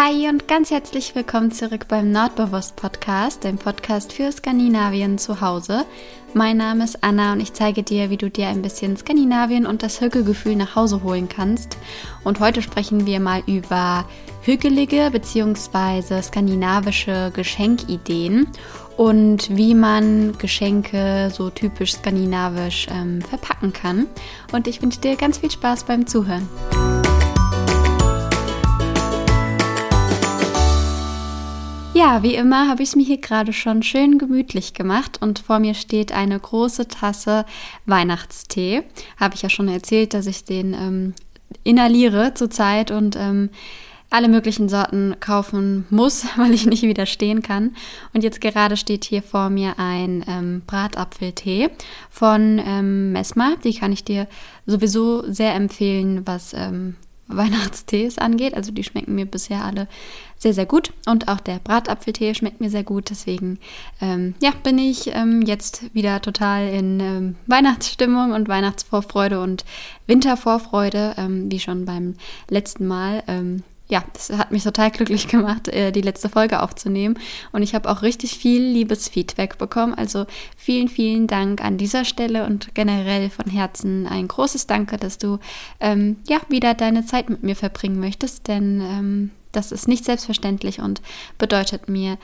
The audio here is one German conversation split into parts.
Hi und ganz herzlich willkommen zurück beim Nordbewusst Podcast, dem Podcast für Skandinavien zu Hause. Mein Name ist Anna und ich zeige dir, wie du dir ein bisschen Skandinavien und das Hügelgefühl nach Hause holen kannst. Und heute sprechen wir mal über hügelige bzw. skandinavische Geschenkideen und wie man Geschenke so typisch skandinavisch ähm, verpacken kann. Und ich wünsche dir ganz viel Spaß beim Zuhören. Ja, wie immer habe ich es mir hier gerade schon schön gemütlich gemacht und vor mir steht eine große Tasse Weihnachtstee. Habe ich ja schon erzählt, dass ich den ähm, inhaliere zurzeit und ähm, alle möglichen Sorten kaufen muss, weil ich nicht widerstehen kann. Und jetzt gerade steht hier vor mir ein ähm, Bratapfeltee von ähm, Mesma. Die kann ich dir sowieso sehr empfehlen, was ähm, Weihnachtstees angeht. Also die schmecken mir bisher alle sehr, sehr gut. Und auch der Bratapfeltee schmeckt mir sehr gut. Deswegen ähm, ja, bin ich ähm, jetzt wieder total in ähm, Weihnachtsstimmung und Weihnachtsvorfreude und Wintervorfreude, ähm, wie schon beim letzten Mal ähm, ja, das hat mich total glücklich gemacht, äh, die letzte Folge aufzunehmen. Und ich habe auch richtig viel liebes Feedback bekommen. Also vielen, vielen Dank an dieser Stelle und generell von Herzen ein großes Danke, dass du ähm, ja wieder deine Zeit mit mir verbringen möchtest. Denn ähm, das ist nicht selbstverständlich und bedeutet mir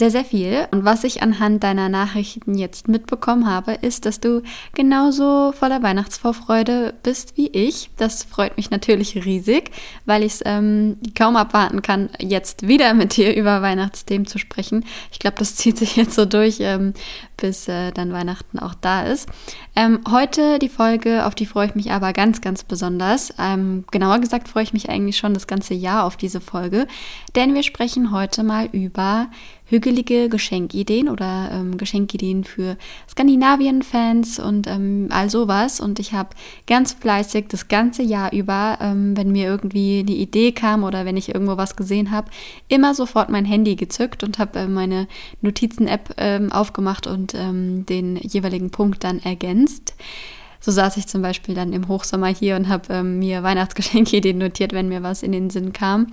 sehr, sehr viel. Und was ich anhand deiner Nachrichten jetzt mitbekommen habe, ist, dass du genauso voller Weihnachtsvorfreude bist wie ich. Das freut mich natürlich riesig, weil ich es ähm, kaum abwarten kann, jetzt wieder mit dir über Weihnachtsthemen zu sprechen. Ich glaube, das zieht sich jetzt so durch, ähm, bis äh, dann Weihnachten auch da ist. Ähm, heute die Folge, auf die freue ich mich aber ganz, ganz besonders. Ähm, genauer gesagt freue ich mich eigentlich schon das ganze Jahr auf diese Folge, denn wir sprechen heute mal über hügelige Geschenkideen oder ähm, Geschenkideen für Skandinavien-Fans und ähm, all sowas. Und ich habe ganz fleißig das ganze Jahr über, ähm, wenn mir irgendwie die Idee kam oder wenn ich irgendwo was gesehen habe, immer sofort mein Handy gezückt und habe äh, meine Notizen-App äh, aufgemacht und ähm, den jeweiligen Punkt dann ergänzt. So saß ich zum Beispiel dann im Hochsommer hier und habe ähm, mir Weihnachtsgeschenkideen notiert, wenn mir was in den Sinn kam.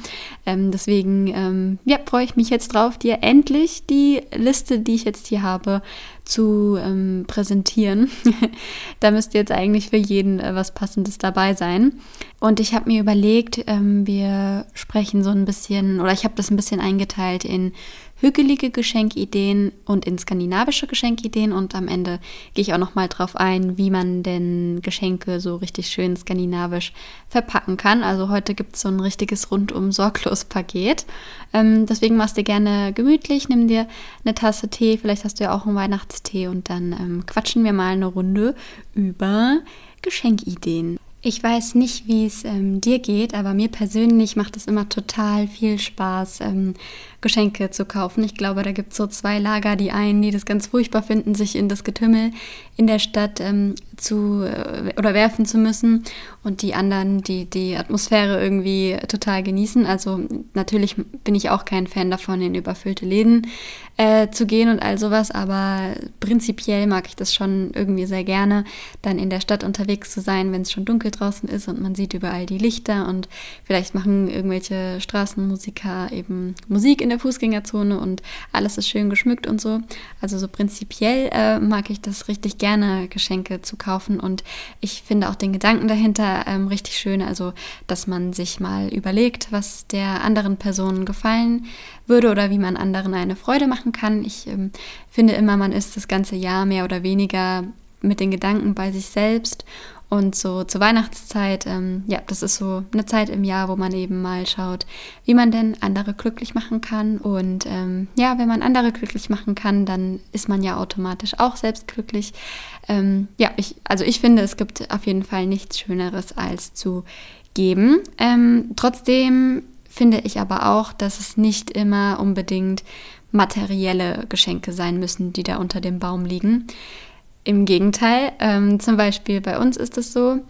Ähm, deswegen ähm, ja, freue ich mich jetzt drauf, dir endlich die Liste, die ich jetzt hier habe, zu ähm, präsentieren. da müsste jetzt eigentlich für jeden äh, was Passendes dabei sein. Und ich habe mir überlegt, ähm, wir sprechen so ein bisschen, oder ich habe das ein bisschen eingeteilt in hügelige Geschenkideen und in skandinavische Geschenkideen und am Ende gehe ich auch noch mal drauf ein, wie man denn Geschenke so richtig schön skandinavisch verpacken kann. Also heute gibt es so ein richtiges rundum sorglos Paket. Ähm, deswegen machst du gerne gemütlich, nimm dir eine Tasse Tee, vielleicht hast du ja auch einen Weihnachtstee und dann ähm, quatschen wir mal eine Runde über Geschenkideen. Ich weiß nicht, wie es ähm, dir geht, aber mir persönlich macht es immer total viel Spaß, ähm, Geschenke zu kaufen. Ich glaube, da gibt es so zwei Lager. Die einen, die das ganz furchtbar finden, sich in das Getümmel in der Stadt ähm, zu äh, oder werfen zu müssen und die anderen, die die Atmosphäre irgendwie total genießen. Also natürlich bin ich auch kein Fan davon, in überfüllte Läden äh, zu gehen und all sowas, aber prinzipiell mag ich das schon irgendwie sehr gerne, dann in der Stadt unterwegs zu sein, wenn es schon dunkel draußen ist und man sieht überall die Lichter und vielleicht machen irgendwelche Straßenmusiker eben Musik in der Fußgängerzone und alles ist schön geschmückt und so. Also so prinzipiell äh, mag ich das richtig gerne, Geschenke zu kaufen und ich finde auch den Gedanken dahinter ähm, richtig schön, also dass man sich mal überlegt, was der anderen Person gefallen würde oder wie man anderen eine Freude machen kann. Ich ähm, finde immer, man ist das ganze Jahr mehr oder weniger mit den Gedanken bei sich selbst. Und so zur Weihnachtszeit, ähm, ja, das ist so eine Zeit im Jahr, wo man eben mal schaut, wie man denn andere glücklich machen kann. Und ähm, ja, wenn man andere glücklich machen kann, dann ist man ja automatisch auch selbst glücklich. Ähm, ja, ich, also ich finde, es gibt auf jeden Fall nichts Schöneres als zu geben. Ähm, trotzdem finde ich aber auch, dass es nicht immer unbedingt materielle Geschenke sein müssen, die da unter dem Baum liegen. Im Gegenteil, ähm, zum Beispiel bei uns ist es so,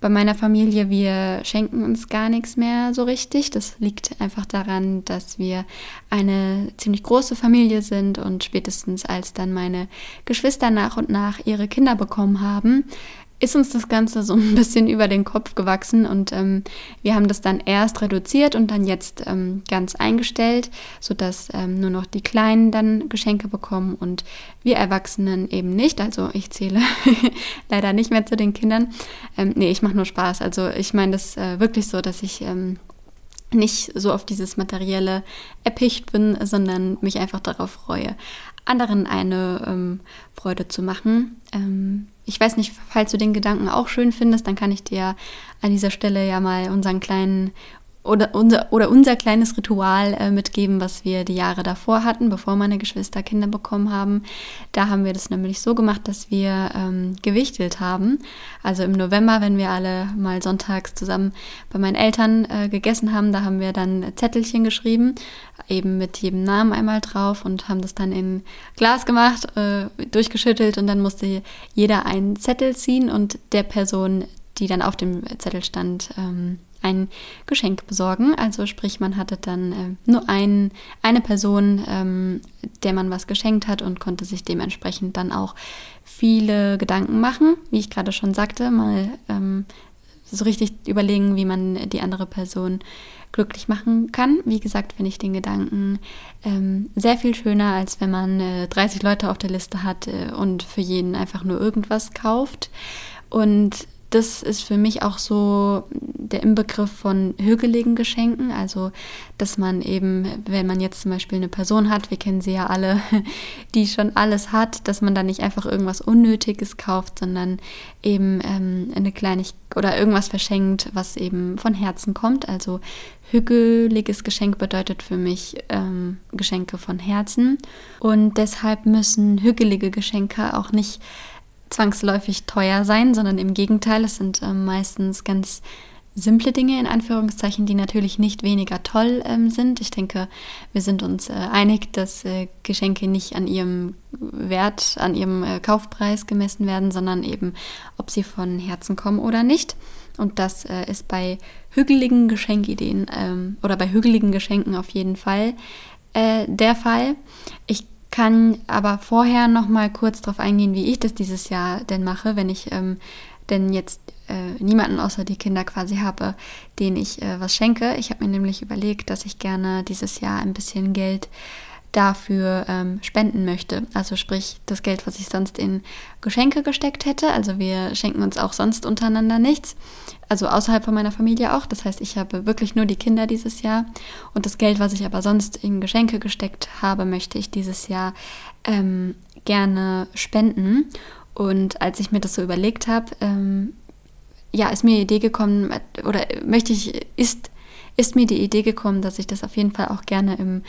bei meiner Familie, wir schenken uns gar nichts mehr so richtig. Das liegt einfach daran, dass wir eine ziemlich große Familie sind und spätestens als dann meine Geschwister nach und nach ihre Kinder bekommen haben, ist uns das Ganze so ein bisschen über den Kopf gewachsen und ähm, wir haben das dann erst reduziert und dann jetzt ähm, ganz eingestellt, sodass ähm, nur noch die Kleinen dann Geschenke bekommen und wir Erwachsenen eben nicht. Also ich zähle leider nicht mehr zu den Kindern. Ähm, nee, ich mache nur Spaß. Also ich meine das äh, wirklich so, dass ich ähm, nicht so auf dieses Materielle erpicht bin, sondern mich einfach darauf freue, anderen eine ähm, Freude zu machen. Ähm, ich weiß nicht, falls du den Gedanken auch schön findest, dann kann ich dir an dieser Stelle ja mal unseren kleinen oder unser, oder unser kleines Ritual äh, mitgeben, was wir die Jahre davor hatten, bevor meine Geschwister Kinder bekommen haben. Da haben wir das nämlich so gemacht, dass wir ähm, gewichtelt haben. Also im November, wenn wir alle mal sonntags zusammen bei meinen Eltern äh, gegessen haben, da haben wir dann Zettelchen geschrieben, eben mit jedem Namen einmal drauf und haben das dann in Glas gemacht, äh, durchgeschüttelt und dann musste jeder einen Zettel ziehen und der Person, die dann auf dem Zettel stand, ähm, ein Geschenk besorgen. Also sprich, man hatte dann äh, nur ein, eine Person, ähm, der man was geschenkt hat und konnte sich dementsprechend dann auch viele Gedanken machen, wie ich gerade schon sagte, mal ähm, so richtig überlegen, wie man die andere Person glücklich machen kann. Wie gesagt, finde ich den Gedanken ähm, sehr viel schöner, als wenn man äh, 30 Leute auf der Liste hat äh, und für jeden einfach nur irgendwas kauft. Und das ist für mich auch so der Inbegriff von hügeligen Geschenken. Also, dass man eben, wenn man jetzt zum Beispiel eine Person hat, wir kennen sie ja alle, die schon alles hat, dass man da nicht einfach irgendwas Unnötiges kauft, sondern eben ähm, eine Kleinigkeit oder irgendwas verschenkt, was eben von Herzen kommt. Also, hügeliges Geschenk bedeutet für mich ähm, Geschenke von Herzen. Und deshalb müssen hügelige Geschenke auch nicht zwangsläufig teuer sein, sondern im Gegenteil, es sind äh, meistens ganz simple Dinge in Anführungszeichen, die natürlich nicht weniger toll ähm, sind. Ich denke, wir sind uns äh, einig, dass äh, Geschenke nicht an ihrem Wert, an ihrem äh, Kaufpreis gemessen werden, sondern eben, ob sie von Herzen kommen oder nicht. Und das äh, ist bei hügeligen Geschenkideen ähm, oder bei hügeligen Geschenken auf jeden Fall äh, der Fall. Ich kann aber vorher noch mal kurz darauf eingehen, wie ich das dieses Jahr denn mache, wenn ich ähm, denn jetzt äh, niemanden außer die Kinder quasi habe, den ich äh, was schenke. Ich habe mir nämlich überlegt, dass ich gerne dieses Jahr ein bisschen Geld dafür ähm, spenden möchte. Also sprich das Geld, was ich sonst in Geschenke gesteckt hätte. Also wir schenken uns auch sonst untereinander nichts. Also außerhalb von meiner Familie auch. Das heißt, ich habe wirklich nur die Kinder dieses Jahr. Und das Geld, was ich aber sonst in Geschenke gesteckt habe, möchte ich dieses Jahr ähm, gerne spenden. Und als ich mir das so überlegt habe, ähm, ja, ist mir die Idee gekommen, oder möchte ich, ist, ist mir die Idee gekommen, dass ich das auf jeden Fall auch gerne im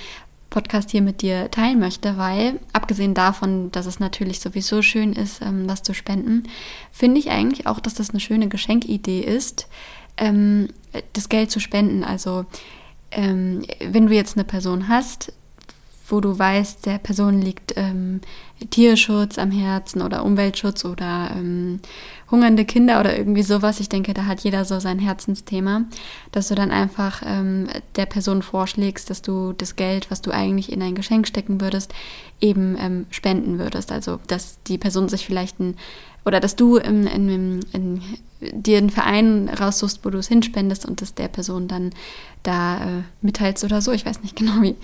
Podcast hier mit dir teilen möchte, weil abgesehen davon, dass es natürlich sowieso schön ist, ähm, was zu spenden, finde ich eigentlich auch, dass das eine schöne Geschenkidee ist, ähm, das Geld zu spenden. Also ähm, wenn du jetzt eine Person hast, wo du weißt, der Person liegt ähm, Tierschutz am Herzen oder Umweltschutz oder ähm, hungernde Kinder oder irgendwie sowas. Ich denke, da hat jeder so sein Herzensthema, dass du dann einfach ähm, der Person vorschlägst, dass du das Geld, was du eigentlich in ein Geschenk stecken würdest, eben ähm, spenden würdest. Also, dass die Person sich vielleicht ein oder dass du in, in, in, dir einen Verein raussuchst, wo du es hinspendest und das der Person dann da äh, mitteilst oder so. Ich weiß nicht genau, wie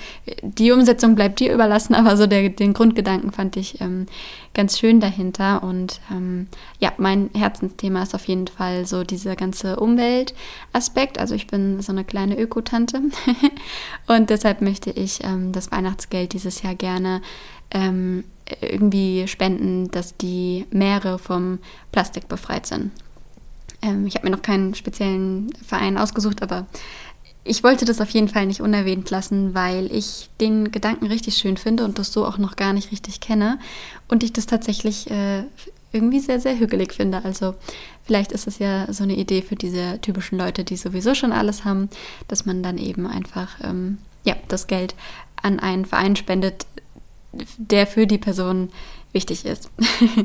die Umsetzung bleibt dir überlassen, aber so der, den Grundgedanken fand ich ähm, ganz schön dahinter. Und ähm, ja, mein Herzensthema ist auf jeden Fall so dieser ganze Umweltaspekt. Also ich bin so eine kleine Ökotante und deshalb möchte ich ähm, das Weihnachtsgeld dieses Jahr gerne ähm, irgendwie spenden, dass die Meere vom Plastik befreit sind. Ähm, ich habe mir noch keinen speziellen Verein ausgesucht, aber ich wollte das auf jeden Fall nicht unerwähnt lassen, weil ich den Gedanken richtig schön finde und das so auch noch gar nicht richtig kenne und ich das tatsächlich äh, irgendwie sehr, sehr hügelig finde. Also vielleicht ist es ja so eine Idee für diese typischen Leute, die sowieso schon alles haben, dass man dann eben einfach ähm, ja, das Geld an einen Verein spendet, der für die Person wichtig ist.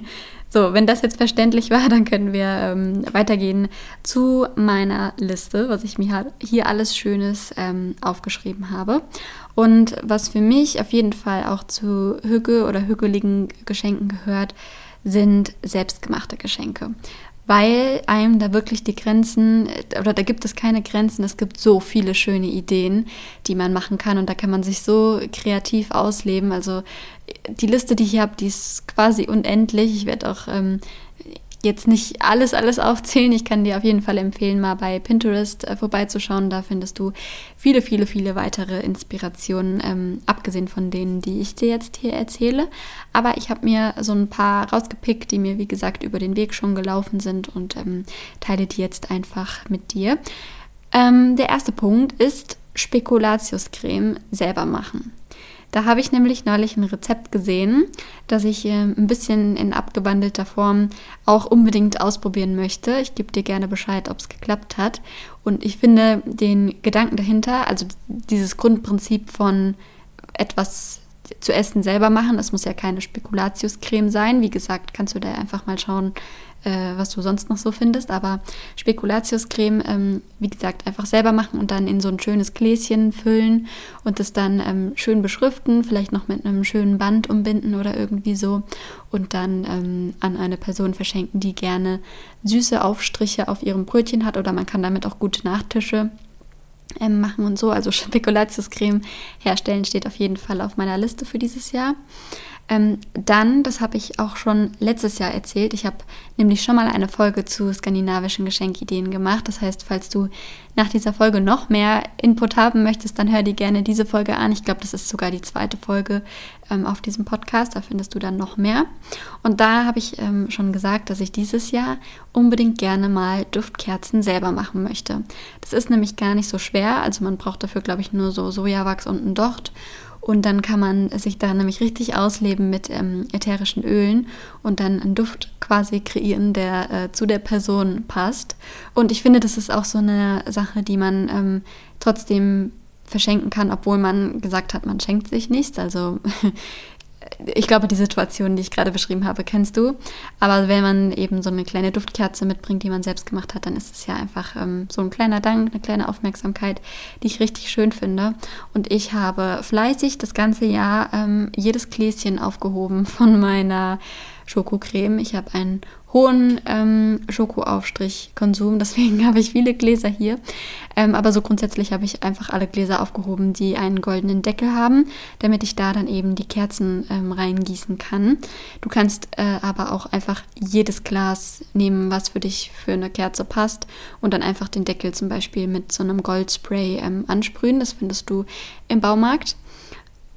so, wenn das jetzt verständlich war, dann können wir ähm, weitergehen zu meiner Liste, was ich mir hier alles Schönes ähm, aufgeschrieben habe. Und was für mich auf jeden Fall auch zu Hüge oder hügeligen Geschenken gehört, sind selbstgemachte Geschenke. Weil einem da wirklich die Grenzen, oder da gibt es keine Grenzen, es gibt so viele schöne Ideen, die man machen kann und da kann man sich so kreativ ausleben. Also die Liste, die ich hier habe, die ist quasi unendlich. Ich werde auch ähm, jetzt nicht alles, alles aufzählen. Ich kann dir auf jeden Fall empfehlen, mal bei Pinterest äh, vorbeizuschauen. Da findest du viele, viele, viele weitere Inspirationen, ähm, abgesehen von denen, die ich dir jetzt hier erzähle. Aber ich habe mir so ein paar rausgepickt, die mir, wie gesagt, über den Weg schon gelaufen sind und ähm, teile die jetzt einfach mit dir. Ähm, der erste Punkt ist Spekulatiuscreme selber machen. Da habe ich nämlich neulich ein Rezept gesehen, das ich äh, ein bisschen in abgewandelter Form auch unbedingt ausprobieren möchte. Ich gebe dir gerne Bescheid, ob es geklappt hat. Und ich finde den Gedanken dahinter, also dieses Grundprinzip von etwas zu essen selber machen, das muss ja keine Spekulatiuscreme sein. Wie gesagt, kannst du da einfach mal schauen, äh, was du sonst noch so findest. Aber Spekulatiuscreme, ähm, wie gesagt, einfach selber machen und dann in so ein schönes Gläschen füllen und das dann ähm, schön beschriften, vielleicht noch mit einem schönen Band umbinden oder irgendwie so und dann ähm, an eine Person verschenken, die gerne süße Aufstriche auf ihrem Brötchen hat oder man kann damit auch gute Nachtische ähm, machen und so. Also Spekulatiuscreme herstellen steht auf jeden Fall auf meiner Liste für dieses Jahr. Ähm, dann, das habe ich auch schon letztes Jahr erzählt, ich habe nämlich schon mal eine Folge zu skandinavischen Geschenkideen gemacht. Das heißt, falls du nach dieser Folge noch mehr Input haben möchtest, dann hör dir gerne diese Folge an. Ich glaube, das ist sogar die zweite Folge ähm, auf diesem Podcast. Da findest du dann noch mehr. Und da habe ich ähm, schon gesagt, dass ich dieses Jahr unbedingt gerne mal Duftkerzen selber machen möchte. Das ist nämlich gar nicht so schwer. Also man braucht dafür, glaube ich, nur so Sojawachs und einen Docht. Und dann kann man sich da nämlich richtig ausleben mit ähm, ätherischen Ölen und dann einen Duft quasi kreieren, der äh, zu der Person passt. Und ich finde, das ist auch so eine Sache, die man ähm, trotzdem verschenken kann, obwohl man gesagt hat, man schenkt sich nichts. Also ich glaube, die Situation, die ich gerade beschrieben habe, kennst du. Aber wenn man eben so eine kleine Duftkerze mitbringt, die man selbst gemacht hat, dann ist es ja einfach ähm, so ein kleiner Dank, eine kleine Aufmerksamkeit, die ich richtig schön finde. Und ich habe fleißig das ganze Jahr ähm, jedes Gläschen aufgehoben von meiner Schokocreme. Ich habe einen hohen ähm, Schokoaufstrich-Konsum, deswegen habe ich viele Gläser hier. Ähm, aber so grundsätzlich habe ich einfach alle Gläser aufgehoben, die einen goldenen Deckel haben, damit ich da dann eben die Kerzen ähm, reingießen kann. Du kannst äh, aber auch einfach jedes Glas nehmen, was für dich für eine Kerze passt und dann einfach den Deckel zum Beispiel mit so einem Goldspray ähm, ansprühen. Das findest du im Baumarkt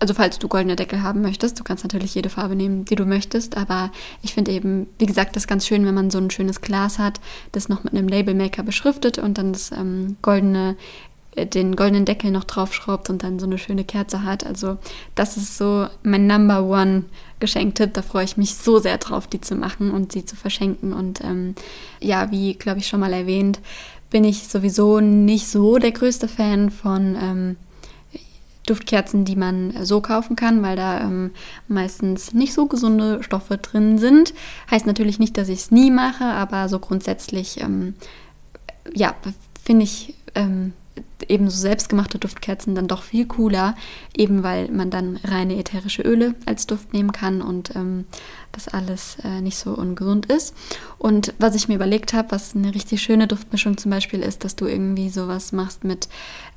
also falls du goldene Deckel haben möchtest, du kannst natürlich jede Farbe nehmen, die du möchtest, aber ich finde eben, wie gesagt, das ganz schön, wenn man so ein schönes Glas hat, das noch mit einem Labelmaker beschriftet und dann das ähm, goldene äh, den goldenen Deckel noch draufschraubt und dann so eine schöne Kerze hat. Also das ist so mein Number One Geschenktipp. Da freue ich mich so sehr drauf, die zu machen und sie zu verschenken. Und ähm, ja, wie glaube ich schon mal erwähnt, bin ich sowieso nicht so der größte Fan von ähm, Duftkerzen, die man so kaufen kann, weil da ähm, meistens nicht so gesunde Stoffe drin sind. Heißt natürlich nicht, dass ich es nie mache, aber so grundsätzlich, ähm, ja, finde ich ähm, eben so selbstgemachte Duftkerzen dann doch viel cooler, eben weil man dann reine ätherische Öle als Duft nehmen kann und ähm, das alles äh, nicht so ungesund ist. Und was ich mir überlegt habe, was eine richtig schöne Duftmischung zum Beispiel ist, dass du irgendwie sowas machst mit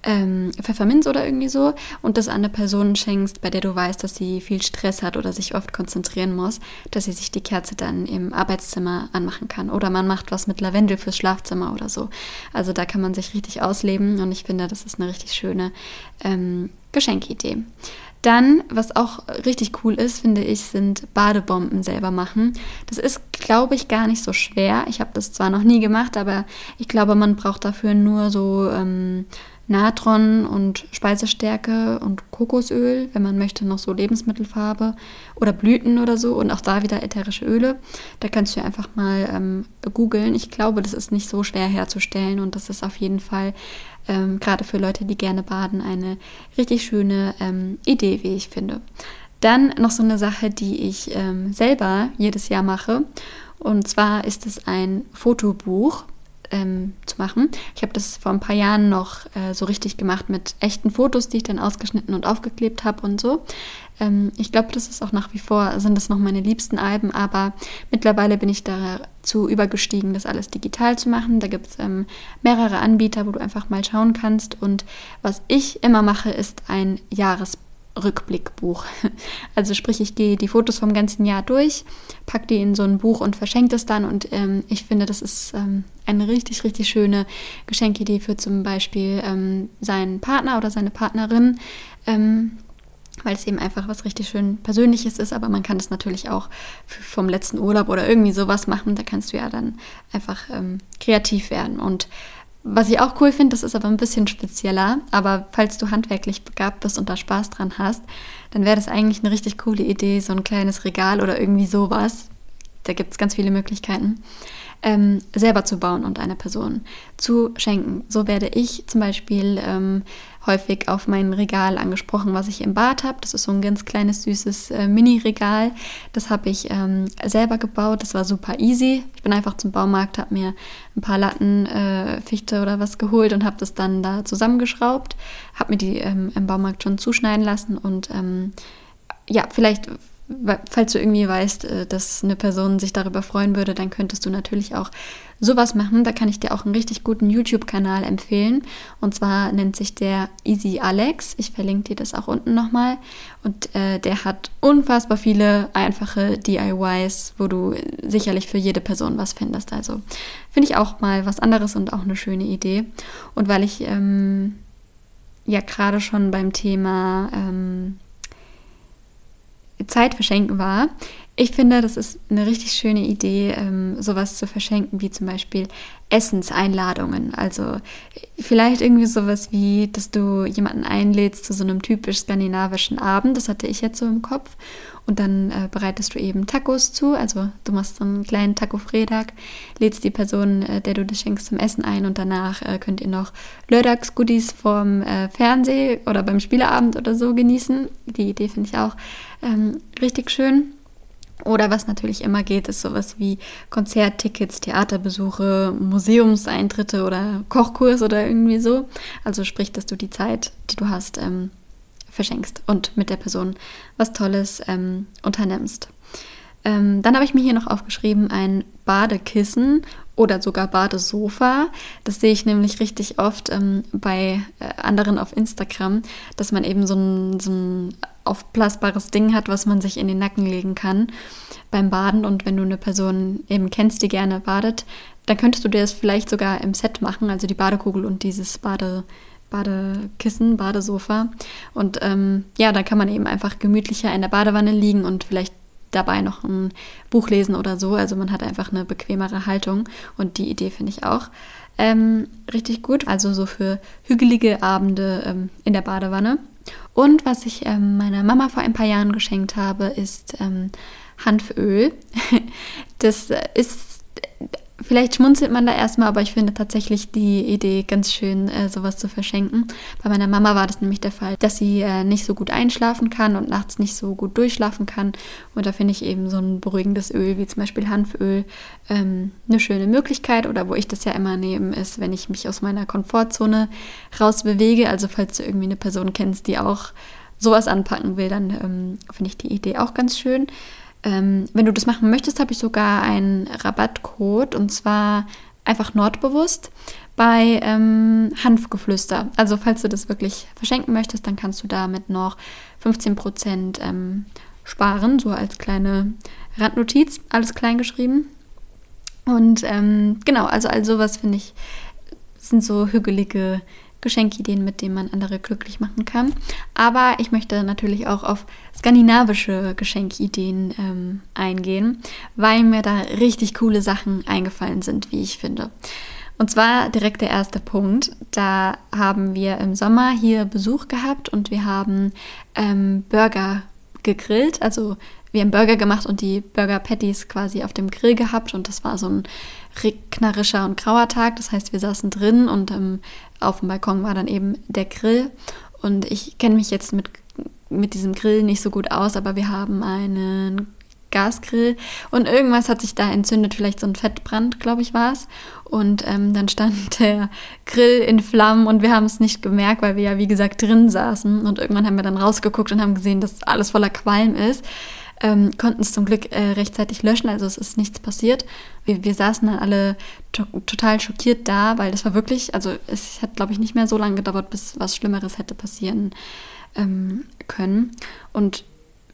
ähm, Pfefferminz oder irgendwie so und das an eine Person schenkst, bei der du weißt, dass sie viel Stress hat oder sich oft konzentrieren muss, dass sie sich die Kerze dann im Arbeitszimmer anmachen kann. Oder man macht was mit Lavendel fürs Schlafzimmer oder so. Also da kann man sich richtig ausleben und ich finde, das ist eine richtig schöne ähm, Geschenkidee. Dann, was auch richtig cool ist, finde ich, sind Badebomben selber machen. Das ist, glaube ich, gar nicht so schwer. Ich habe das zwar noch nie gemacht, aber ich glaube, man braucht dafür nur so ähm, Natron und Speisestärke und Kokosöl, wenn man möchte, noch so Lebensmittelfarbe oder Blüten oder so und auch da wieder ätherische Öle. Da kannst du einfach mal ähm, googeln. Ich glaube, das ist nicht so schwer herzustellen und das ist auf jeden Fall ähm, gerade für Leute, die gerne baden, eine richtig schöne ähm, Idee, wie ich finde. Dann noch so eine Sache, die ich ähm, selber jedes Jahr mache. Und zwar ist es ein Fotobuch ähm, zu machen. Ich habe das vor ein paar Jahren noch äh, so richtig gemacht mit echten Fotos, die ich dann ausgeschnitten und aufgeklebt habe und so. Ähm, ich glaube, das ist auch nach wie vor, sind das noch meine liebsten Alben, aber mittlerweile bin ich dazu übergestiegen, das alles digital zu machen. Da gibt es ähm, mehrere Anbieter, wo du einfach mal schauen kannst. Und was ich immer mache, ist ein Jahresbild. Rückblickbuch. Also sprich, ich gehe die Fotos vom ganzen Jahr durch, packe die in so ein Buch und verschenke das dann. Und ähm, ich finde, das ist ähm, eine richtig, richtig schöne Geschenkidee für zum Beispiel ähm, seinen Partner oder seine Partnerin, ähm, weil es eben einfach was richtig schön Persönliches ist. Aber man kann das natürlich auch vom letzten Urlaub oder irgendwie sowas machen. Da kannst du ja dann einfach ähm, kreativ werden. Und was ich auch cool finde, das ist aber ein bisschen spezieller, aber falls du handwerklich begabt bist und da Spaß dran hast, dann wäre das eigentlich eine richtig coole Idee, so ein kleines Regal oder irgendwie sowas. Da gibt es ganz viele Möglichkeiten ähm, selber zu bauen und einer Person zu schenken. So werde ich zum Beispiel ähm, häufig auf mein Regal angesprochen, was ich im Bad habe. Das ist so ein ganz kleines, süßes äh, Mini-Regal. Das habe ich ähm, selber gebaut. Das war super easy. Ich bin einfach zum Baumarkt, habe mir ein paar Latten äh, Fichte oder was geholt und habe das dann da zusammengeschraubt. Habe mir die ähm, im Baumarkt schon zuschneiden lassen und ähm, ja, vielleicht falls du irgendwie weißt, äh, dass eine Person sich darüber freuen würde, dann könntest du natürlich auch sowas machen. Da kann ich dir auch einen richtig guten YouTube-Kanal empfehlen. Und zwar nennt sich der Easy Alex. Ich verlinke dir das auch unten nochmal. Und äh, der hat unfassbar viele einfache DIYs, wo du sicherlich für jede Person was findest. Also finde ich auch mal was anderes und auch eine schöne Idee. Und weil ich ähm, ja gerade schon beim Thema ähm, Zeit verschenken war. Ich finde, das ist eine richtig schöne Idee, ähm, sowas zu verschenken, wie zum Beispiel Essenseinladungen. Also vielleicht irgendwie sowas wie, dass du jemanden einlädst zu so einem typisch skandinavischen Abend. Das hatte ich jetzt so im Kopf. Und dann äh, bereitest du eben Tacos zu. Also du machst so einen kleinen Taco-Fredag, lädst die Person, äh, der du das schenkst, zum Essen ein und danach äh, könnt ihr noch Lördags-Goodies vom äh, Fernseh oder beim Spieleabend oder so genießen. Die Idee finde ich auch ähm, richtig schön. Oder was natürlich immer geht, ist sowas wie Konzerttickets, Theaterbesuche, Museumseintritte oder Kochkurs oder irgendwie so. Also sprich, dass du die Zeit, die du hast, ähm, verschenkst und mit der Person was Tolles ähm, unternimmst. Ähm, dann habe ich mir hier noch aufgeschrieben ein Badekissen oder sogar Badesofa. Das sehe ich nämlich richtig oft ähm, bei äh, anderen auf Instagram, dass man eben so ein, so ein aufblasbares Ding hat, was man sich in den Nacken legen kann beim Baden. Und wenn du eine Person eben kennst, die gerne badet, dann könntest du dir das vielleicht sogar im Set machen, also die Badekugel und dieses Bade, Badekissen, Badesofa. Und ähm, ja, da kann man eben einfach gemütlicher in der Badewanne liegen und vielleicht dabei noch ein Buch lesen oder so. Also man hat einfach eine bequemere Haltung und die Idee finde ich auch ähm, richtig gut. Also so für hügelige Abende ähm, in der Badewanne. Und was ich ähm, meiner Mama vor ein paar Jahren geschenkt habe, ist ähm, Hanföl. Das ist, vielleicht schmunzelt man da erstmal, aber ich finde tatsächlich die Idee ganz schön, äh, sowas zu verschenken. Bei meiner Mama war das nämlich der Fall, dass sie äh, nicht so gut einschlafen kann und nachts nicht so gut durchschlafen kann. Und da finde ich eben so ein beruhigendes Öl, wie zum Beispiel Hanföl, ähm, eine schöne Möglichkeit. Oder wo ich das ja immer nehme, ist, wenn ich mich aus meiner Komfortzone rausbewege. Also falls du irgendwie eine Person kennst, die auch sowas anpacken will, dann ähm, finde ich die Idee auch ganz schön. Ähm, wenn du das machen möchtest, habe ich sogar einen Rabattcode und zwar einfach nordbewusst bei ähm, Hanfgeflüster. Also falls du das wirklich verschenken möchtest, dann kannst du damit noch 15% ähm, sparen, so als kleine Randnotiz, alles klein geschrieben. Und ähm, genau, also all sowas finde ich, sind so hügelige Geschenkideen, mit denen man andere glücklich machen kann. Aber ich möchte natürlich auch auf skandinavische Geschenkideen ähm, eingehen, weil mir da richtig coole Sachen eingefallen sind, wie ich finde. Und zwar direkt der erste Punkt. Da haben wir im Sommer hier Besuch gehabt und wir haben ähm, Burger gegrillt. Also wir haben Burger gemacht und die Burger Patties quasi auf dem Grill gehabt und das war so ein regnerischer und grauer Tag. Das heißt, wir saßen drin und ähm, auf dem Balkon war dann eben der Grill. Und ich kenne mich jetzt mit, mit diesem Grill nicht so gut aus, aber wir haben einen Gasgrill und irgendwas hat sich da entzündet, vielleicht so ein Fettbrand, glaube ich, war es. Und ähm, dann stand der Grill in Flammen und wir haben es nicht gemerkt, weil wir ja, wie gesagt, drin saßen. Und irgendwann haben wir dann rausgeguckt und haben gesehen, dass alles voller Qualm ist. Ähm, konnten es zum Glück äh, rechtzeitig löschen, also es ist nichts passiert. Wir, wir saßen dann alle to total schockiert da, weil das war wirklich, also es hat, glaube ich, nicht mehr so lange gedauert, bis was Schlimmeres hätte passieren ähm, können. Und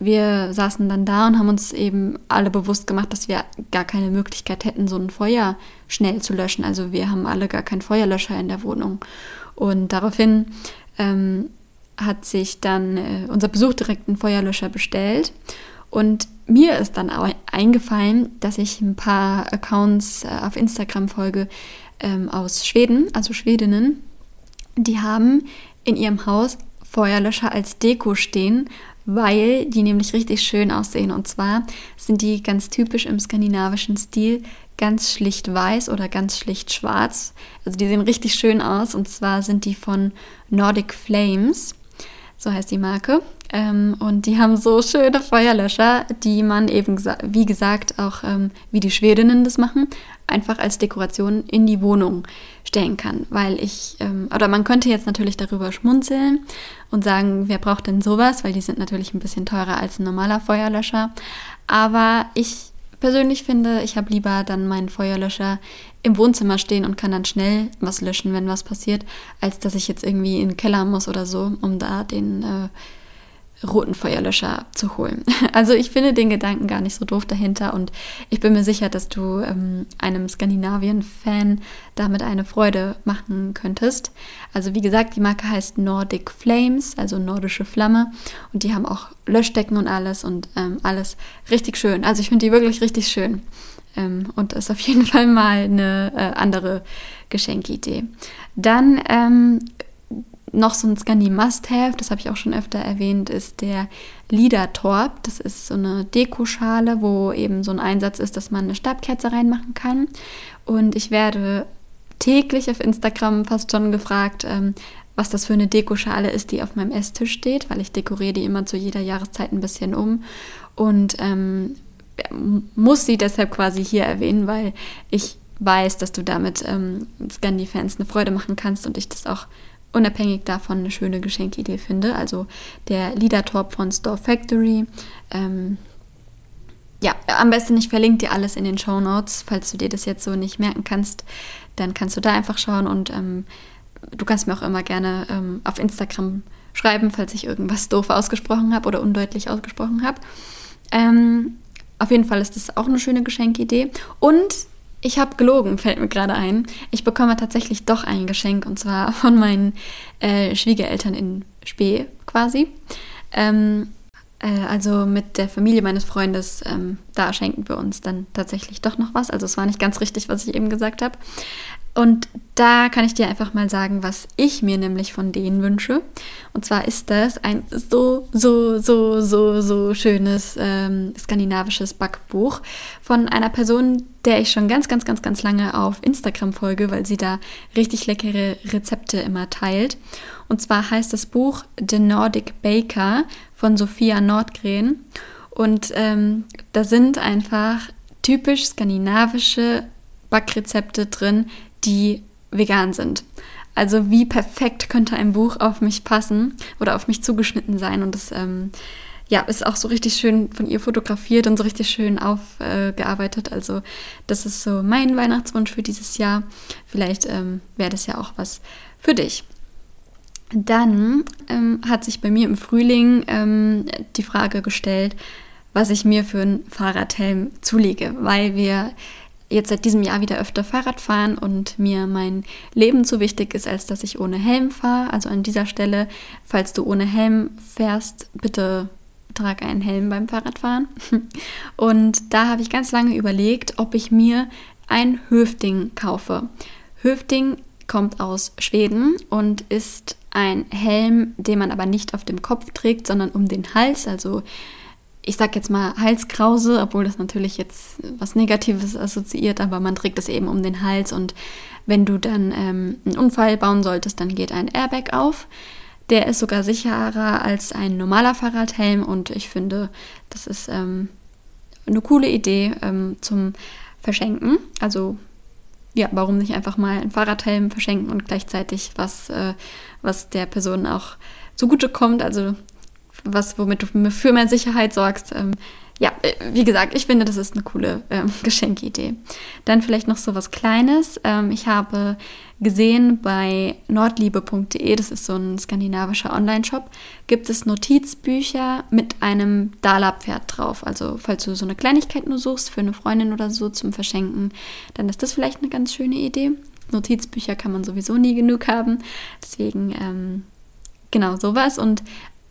wir saßen dann da und haben uns eben alle bewusst gemacht, dass wir gar keine Möglichkeit hätten, so ein Feuer schnell zu löschen. Also wir haben alle gar keinen Feuerlöscher in der Wohnung. Und daraufhin ähm, hat sich dann äh, unser Besuch direkt einen Feuerlöscher bestellt. Und mir ist dann auch eingefallen, dass ich ein paar Accounts äh, auf Instagram folge ähm, aus Schweden, also Schwedinnen. Die haben in ihrem Haus Feuerlöscher als Deko stehen weil die nämlich richtig schön aussehen. Und zwar sind die ganz typisch im skandinavischen Stil ganz schlicht weiß oder ganz schlicht schwarz. Also die sehen richtig schön aus. Und zwar sind die von Nordic Flames. So heißt die Marke. Ähm, und die haben so schöne Feuerlöscher, die man eben, wie gesagt, auch ähm, wie die Schwedinnen das machen, einfach als Dekoration in die Wohnung stellen kann. Weil ich, ähm, oder man könnte jetzt natürlich darüber schmunzeln und sagen, wer braucht denn sowas? Weil die sind natürlich ein bisschen teurer als ein normaler Feuerlöscher. Aber ich persönlich finde, ich habe lieber dann meinen Feuerlöscher im Wohnzimmer stehen und kann dann schnell was löschen, wenn was passiert, als dass ich jetzt irgendwie in den Keller muss oder so, um da den äh, roten Feuerlöscher zu holen. Also ich finde den Gedanken gar nicht so doof dahinter und ich bin mir sicher, dass du ähm, einem Skandinavien-Fan damit eine Freude machen könntest. Also wie gesagt, die Marke heißt Nordic Flames, also nordische Flamme und die haben auch Löschdecken und alles und ähm, alles richtig schön. Also ich finde die wirklich richtig schön ähm, und ist auf jeden Fall mal eine äh, andere Geschenkidee. Dann ähm, noch so ein Scandi Must-Have, das habe ich auch schon öfter erwähnt, ist der Liedertorb. Das ist so eine Dekoschale, wo eben so ein Einsatz ist, dass man eine Stabkerze reinmachen kann. Und ich werde täglich auf Instagram fast schon gefragt, ähm, was das für eine Dekoschale ist, die auf meinem Esstisch steht, weil ich dekoriere die immer zu jeder Jahreszeit ein bisschen um. Und ähm, muss sie deshalb quasi hier erwähnen, weil ich weiß, dass du damit ähm, Scandi-Fans eine Freude machen kannst und ich das auch unabhängig davon eine schöne Geschenkidee finde. Also der Liedertop von Store Factory. Ähm, ja, am besten ich verlinke dir alles in den Show Notes. Falls du dir das jetzt so nicht merken kannst, dann kannst du da einfach schauen und ähm, du kannst mir auch immer gerne ähm, auf Instagram schreiben, falls ich irgendwas doof ausgesprochen habe oder undeutlich ausgesprochen habe. Ähm, auf jeden Fall ist das auch eine schöne Geschenkidee. Und ich habe gelogen, fällt mir gerade ein. Ich bekomme tatsächlich doch ein Geschenk und zwar von meinen äh, Schwiegereltern in Spee quasi. Ähm, äh, also mit der Familie meines Freundes, ähm, da schenken wir uns dann tatsächlich doch noch was. Also es war nicht ganz richtig, was ich eben gesagt habe. Und da kann ich dir einfach mal sagen, was ich mir nämlich von denen wünsche. Und zwar ist das ein so, so, so, so, so schönes ähm, skandinavisches Backbuch von einer Person, der ich schon ganz, ganz, ganz, ganz lange auf Instagram folge, weil sie da richtig leckere Rezepte immer teilt. Und zwar heißt das Buch The Nordic Baker von Sophia Nordgren. Und ähm, da sind einfach typisch skandinavische Backrezepte drin, die vegan sind. Also wie perfekt könnte ein Buch auf mich passen oder auf mich zugeschnitten sein. Und das ähm, ja, ist auch so richtig schön von ihr fotografiert und so richtig schön aufgearbeitet. Äh, also das ist so mein Weihnachtswunsch für dieses Jahr. Vielleicht ähm, wäre das ja auch was für dich. Dann ähm, hat sich bei mir im Frühling ähm, die Frage gestellt, was ich mir für einen Fahrradhelm zulege, weil wir jetzt seit diesem Jahr wieder öfter Fahrrad fahren und mir mein Leben zu wichtig ist, als dass ich ohne Helm fahre. Also an dieser Stelle, falls du ohne Helm fährst, bitte trag einen Helm beim Fahrradfahren. Und da habe ich ganz lange überlegt, ob ich mir ein Höfding kaufe. Höfding kommt aus Schweden und ist ein Helm, den man aber nicht auf dem Kopf trägt, sondern um den Hals. Also ich sag jetzt mal Halskrause, obwohl das natürlich jetzt was Negatives assoziiert, aber man trägt es eben um den Hals und wenn du dann ähm, einen Unfall bauen solltest, dann geht ein Airbag auf. Der ist sogar sicherer als ein normaler Fahrradhelm und ich finde, das ist ähm, eine coole Idee ähm, zum Verschenken. Also ja, warum nicht einfach mal ein Fahrradhelm verschenken und gleichzeitig was, äh, was der Person auch zugutekommt, also was, womit du für mehr Sicherheit sorgst. Ähm, ja, äh, wie gesagt, ich finde, das ist eine coole ähm, Geschenkidee. Dann vielleicht noch so was Kleines. Ähm, ich habe gesehen bei nordliebe.de, das ist so ein skandinavischer Online-Shop, gibt es Notizbücher mit einem Dala-Pferd drauf. Also falls du so eine Kleinigkeit nur suchst für eine Freundin oder so zum Verschenken, dann ist das vielleicht eine ganz schöne Idee. Notizbücher kann man sowieso nie genug haben. Deswegen, ähm, genau sowas. Und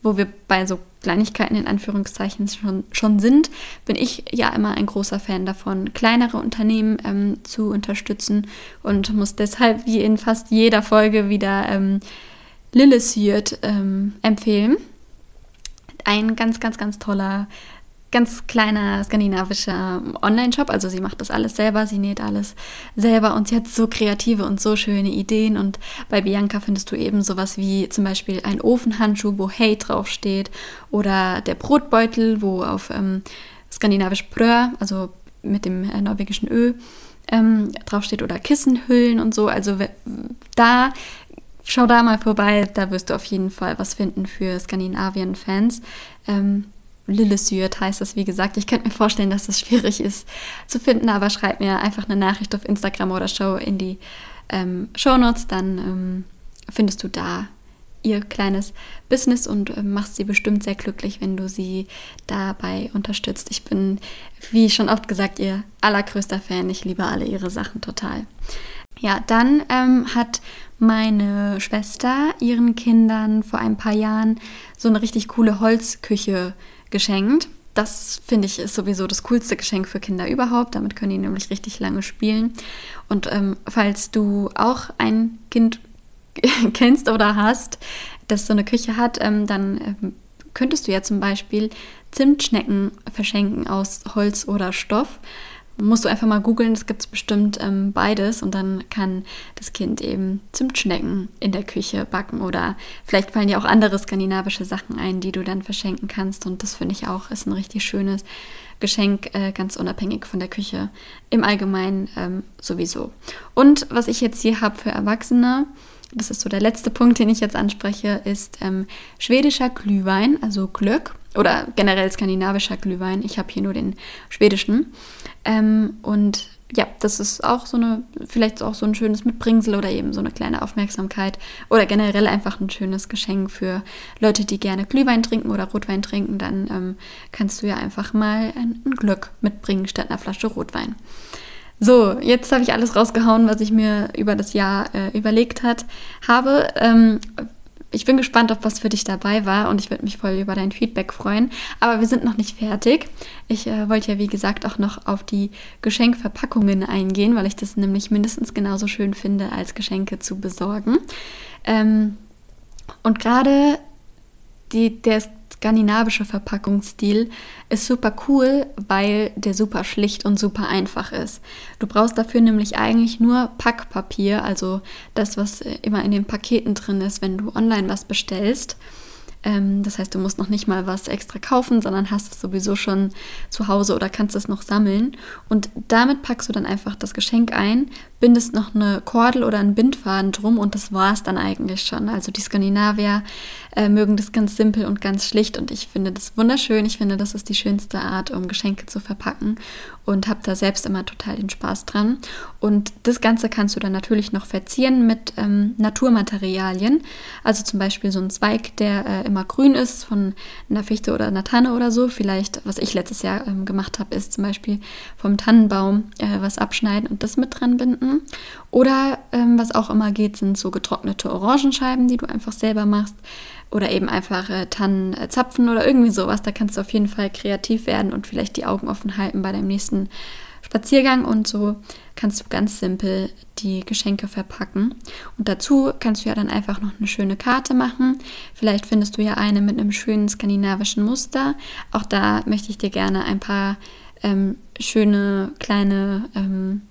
wo wir bei so Kleinigkeiten in Anführungszeichen schon, schon sind, bin ich ja immer ein großer Fan davon, kleinere Unternehmen ähm, zu unterstützen und muss deshalb wie in fast jeder Folge wieder ähm, Lillesiert ähm, empfehlen. Ein ganz, ganz, ganz toller ganz kleiner skandinavischer Online-Shop. Also sie macht das alles selber, sie näht alles selber und sie hat so kreative und so schöne Ideen. Und bei Bianca findest du eben sowas wie zum Beispiel ein Ofenhandschuh, wo Hey draufsteht, oder der Brotbeutel, wo auf ähm, skandinavisch Brö, also mit dem äh, norwegischen Ö, ähm, draufsteht, oder Kissenhüllen und so. Also da schau da mal vorbei, da wirst du auf jeden Fall was finden für Skandinavien-Fans. Ähm, Lillesürt heißt das, wie gesagt. Ich könnte mir vorstellen, dass das schwierig ist zu finden, aber schreib mir einfach eine Nachricht auf Instagram oder Show in die ähm, Shownotes, dann ähm, findest du da ihr kleines Business und äh, machst sie bestimmt sehr glücklich, wenn du sie dabei unterstützt. Ich bin, wie schon oft gesagt, ihr allergrößter Fan. Ich liebe alle ihre Sachen total. Ja, dann ähm, hat meine Schwester ihren Kindern vor ein paar Jahren so eine richtig coole Holzküche geschenkt. Das finde ich ist sowieso das coolste Geschenk für Kinder überhaupt. Damit können die nämlich richtig lange spielen. Und ähm, falls du auch ein Kind kennst oder hast, das so eine Küche hat, ähm, dann ähm, könntest du ja zum Beispiel Zimtschnecken verschenken aus Holz oder Stoff musst du einfach mal googeln, es gibt bestimmt ähm, beides und dann kann das Kind eben Zimtschnecken in der Küche backen oder vielleicht fallen dir auch andere skandinavische Sachen ein, die du dann verschenken kannst und das finde ich auch ist ein richtig schönes Geschenk, äh, ganz unabhängig von der Küche im Allgemeinen ähm, sowieso. Und was ich jetzt hier habe für Erwachsene, das ist so der letzte Punkt, den ich jetzt anspreche, ist ähm, schwedischer Glühwein, also Glöck oder generell skandinavischer Glühwein. Ich habe hier nur den schwedischen. Ähm, und ja, das ist auch so eine, vielleicht auch so ein schönes Mitbringsel oder eben so eine kleine Aufmerksamkeit oder generell einfach ein schönes Geschenk für Leute, die gerne Glühwein trinken oder Rotwein trinken. Dann ähm, kannst du ja einfach mal ein, ein Glück mitbringen statt einer Flasche Rotwein. So, jetzt habe ich alles rausgehauen, was ich mir über das Jahr äh, überlegt hat, habe. Ähm, ich bin gespannt, ob was für dich dabei war und ich würde mich voll über dein Feedback freuen. Aber wir sind noch nicht fertig. Ich äh, wollte ja, wie gesagt, auch noch auf die Geschenkverpackungen eingehen, weil ich das nämlich mindestens genauso schön finde, als Geschenke zu besorgen. Ähm, und gerade die, der skandinavische Verpackungsstil ist super cool, weil der super schlicht und super einfach ist. Du brauchst dafür nämlich eigentlich nur Packpapier, also das, was immer in den Paketen drin ist, wenn du online was bestellst. Ähm, das heißt, du musst noch nicht mal was extra kaufen, sondern hast es sowieso schon zu Hause oder kannst es noch sammeln. Und damit packst du dann einfach das Geschenk ein, bindest noch eine Kordel oder einen Bindfaden drum und das war es dann eigentlich schon. Also die Skandinavier äh, mögen das ganz simpel und ganz schlicht und ich finde das wunderschön. Ich finde, das ist die schönste Art, um Geschenke zu verpacken und habe da selbst immer total den Spaß dran. Und das Ganze kannst du dann natürlich noch verzieren mit ähm, Naturmaterialien. Also zum Beispiel so ein Zweig, der äh, immer grün ist von einer Fichte oder einer Tanne oder so. Vielleicht, was ich letztes Jahr ähm, gemacht habe, ist zum Beispiel vom Tannenbaum äh, was abschneiden und das mit dran binden. Oder ähm, was auch immer geht, sind so getrocknete Orangenscheiben, die du einfach selber machst oder eben einfach äh, Tannenzapfen oder irgendwie sowas. Da kannst du auf jeden Fall kreativ werden und vielleicht die Augen offen halten bei deinem nächsten Spaziergang und so kannst du ganz simpel die Geschenke verpacken. Und dazu kannst du ja dann einfach noch eine schöne Karte machen. Vielleicht findest du ja eine mit einem schönen skandinavischen Muster. Auch da möchte ich dir gerne ein paar ähm, schöne kleine ähm,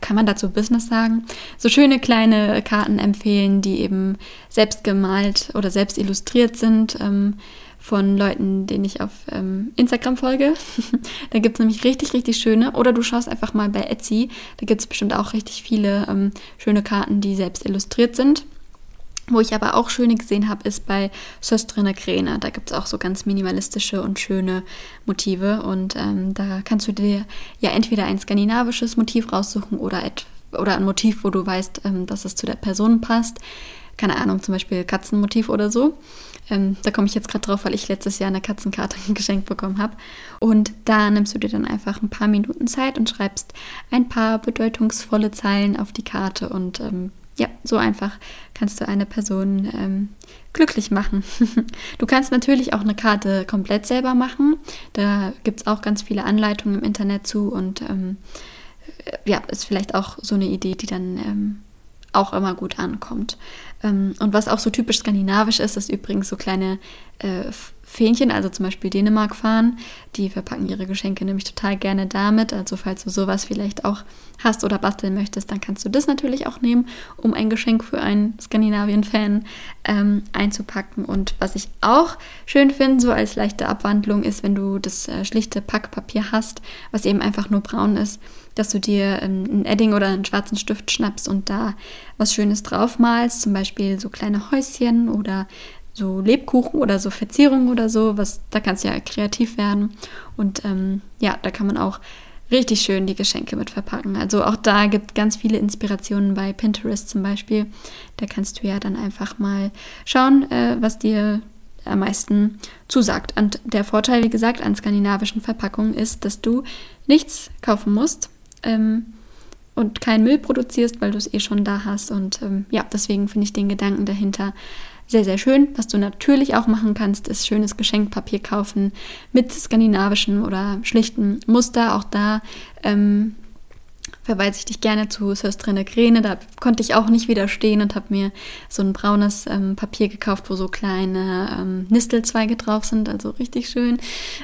kann man dazu Business sagen, so schöne kleine Karten empfehlen, die eben selbst gemalt oder selbst illustriert sind ähm, von Leuten, denen ich auf ähm, Instagram folge. da gibt es nämlich richtig, richtig schöne. Oder du schaust einfach mal bei Etsy. Da gibt es bestimmt auch richtig viele ähm, schöne Karten, die selbst illustriert sind. Wo ich aber auch schöne gesehen habe, ist bei Söstrine Kräne. Da gibt es auch so ganz minimalistische und schöne Motive. Und ähm, da kannst du dir ja entweder ein skandinavisches Motiv raussuchen oder, oder ein Motiv, wo du weißt, ähm, dass es zu der Person passt. Keine Ahnung, zum Beispiel Katzenmotiv oder so. Ähm, da komme ich jetzt gerade drauf, weil ich letztes Jahr eine Katzenkarte geschenkt bekommen habe. Und da nimmst du dir dann einfach ein paar Minuten Zeit und schreibst ein paar bedeutungsvolle Zeilen auf die Karte und ähm, ja, so einfach kannst du eine Person ähm, glücklich machen. du kannst natürlich auch eine Karte komplett selber machen. Da gibt es auch ganz viele Anleitungen im Internet zu und ähm, ja, ist vielleicht auch so eine Idee, die dann ähm, auch immer gut ankommt. Ähm, und was auch so typisch skandinavisch ist, ist übrigens so kleine äh, Fähnchen, also zum Beispiel Dänemark fahren. Die verpacken ihre Geschenke nämlich total gerne damit. Also falls du sowas vielleicht auch hast oder basteln möchtest, dann kannst du das natürlich auch nehmen, um ein Geschenk für einen Skandinavien-Fan ähm, einzupacken. Und was ich auch schön finde, so als leichte Abwandlung, ist, wenn du das äh, schlichte Packpapier hast, was eben einfach nur braun ist, dass du dir ähm, ein Edding oder einen schwarzen Stift schnappst und da was Schönes draufmalst, zum Beispiel so kleine Häuschen oder so Lebkuchen oder so Verzierungen oder so, was da kannst du ja kreativ werden. Und ähm, ja, da kann man auch richtig schön die Geschenke mit verpacken. Also auch da gibt ganz viele Inspirationen bei Pinterest zum Beispiel. Da kannst du ja dann einfach mal schauen, äh, was dir am meisten zusagt. Und der Vorteil, wie gesagt, an skandinavischen Verpackungen ist, dass du nichts kaufen musst ähm, und keinen Müll produzierst, weil du es eh schon da hast. Und ähm, ja, deswegen finde ich den Gedanken dahinter sehr, sehr schön. Was du natürlich auch machen kannst, ist schönes Geschenkpapier kaufen mit skandinavischen oder schlichten Muster. Auch da ähm, verweise ich dich gerne zu Söstrine Gräne. Da konnte ich auch nicht widerstehen und habe mir so ein braunes ähm, Papier gekauft, wo so kleine ähm, Nistelzweige drauf sind, also richtig schön.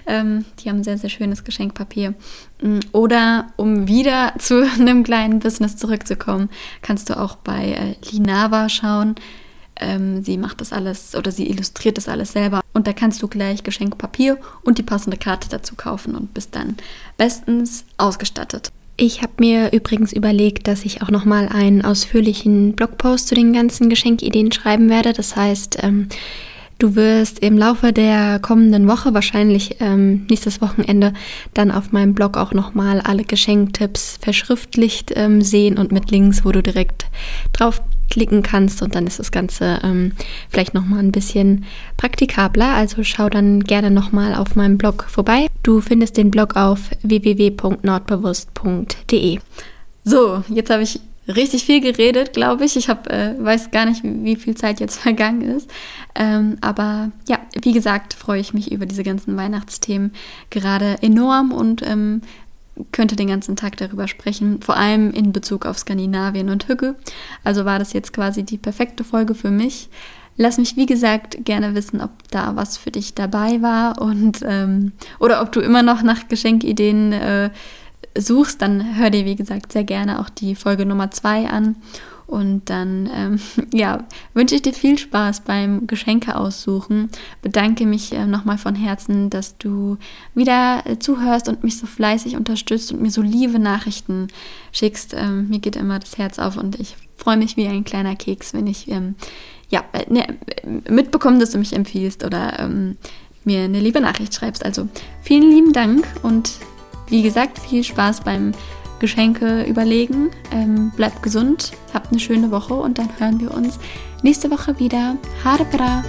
Ähm, die haben sehr, sehr schönes Geschenkpapier. Mm, oder um wieder zu einem kleinen Business zurückzukommen, kannst du auch bei äh, Linava schauen. Ähm, sie macht das alles oder sie illustriert das alles selber. Und da kannst du gleich Geschenkpapier und die passende Karte dazu kaufen und bist dann bestens ausgestattet. Ich habe mir übrigens überlegt, dass ich auch noch mal einen ausführlichen Blogpost zu den ganzen Geschenkideen schreiben werde. Das heißt, ähm, Du wirst im Laufe der kommenden Woche, wahrscheinlich ähm, nächstes Wochenende, dann auf meinem Blog auch nochmal alle Geschenktipps verschriftlicht ähm, sehen und mit Links, wo du direkt draufklicken kannst und dann ist das Ganze ähm, vielleicht nochmal ein bisschen praktikabler. Also schau dann gerne nochmal auf meinem Blog vorbei. Du findest den Blog auf www.nordbewusst.de. So, jetzt habe ich richtig viel geredet, glaube ich. Ich hab, äh, weiß gar nicht, wie, wie, viel Zeit jetzt vergangen ist. Ähm, aber ja, wie gesagt, freue ich mich über diese ganzen Weihnachtsthemen gerade enorm und ähm, könnte den ganzen Tag darüber sprechen, vor allem in Bezug auf Skandinavien und Hügge. Also war das jetzt quasi die perfekte Folge für mich. Lass mich, wie gesagt, gerne wissen, ob da was für dich dabei war und ähm, oder ob du immer noch nach Geschenkideen äh, suchst, dann hör dir, wie gesagt, sehr gerne auch die Folge Nummer zwei an. Und dann, ähm, ja, wünsche ich dir viel Spaß beim Geschenke aussuchen. Bedanke mich äh, nochmal von Herzen, dass du wieder äh, zuhörst und mich so fleißig unterstützt und mir so liebe Nachrichten schickst. Ähm, mir geht immer das Herz auf und ich freue mich wie ein kleiner Keks, wenn ich ähm, ja, äh, ne, mitbekomme, dass du mich empfiehlst oder ähm, mir eine liebe Nachricht schreibst. Also vielen lieben Dank und wie gesagt, viel Spaß beim Geschenke überlegen. Ähm, bleibt gesund, habt eine schöne Woche und dann hören wir uns nächste Woche wieder. Harbra!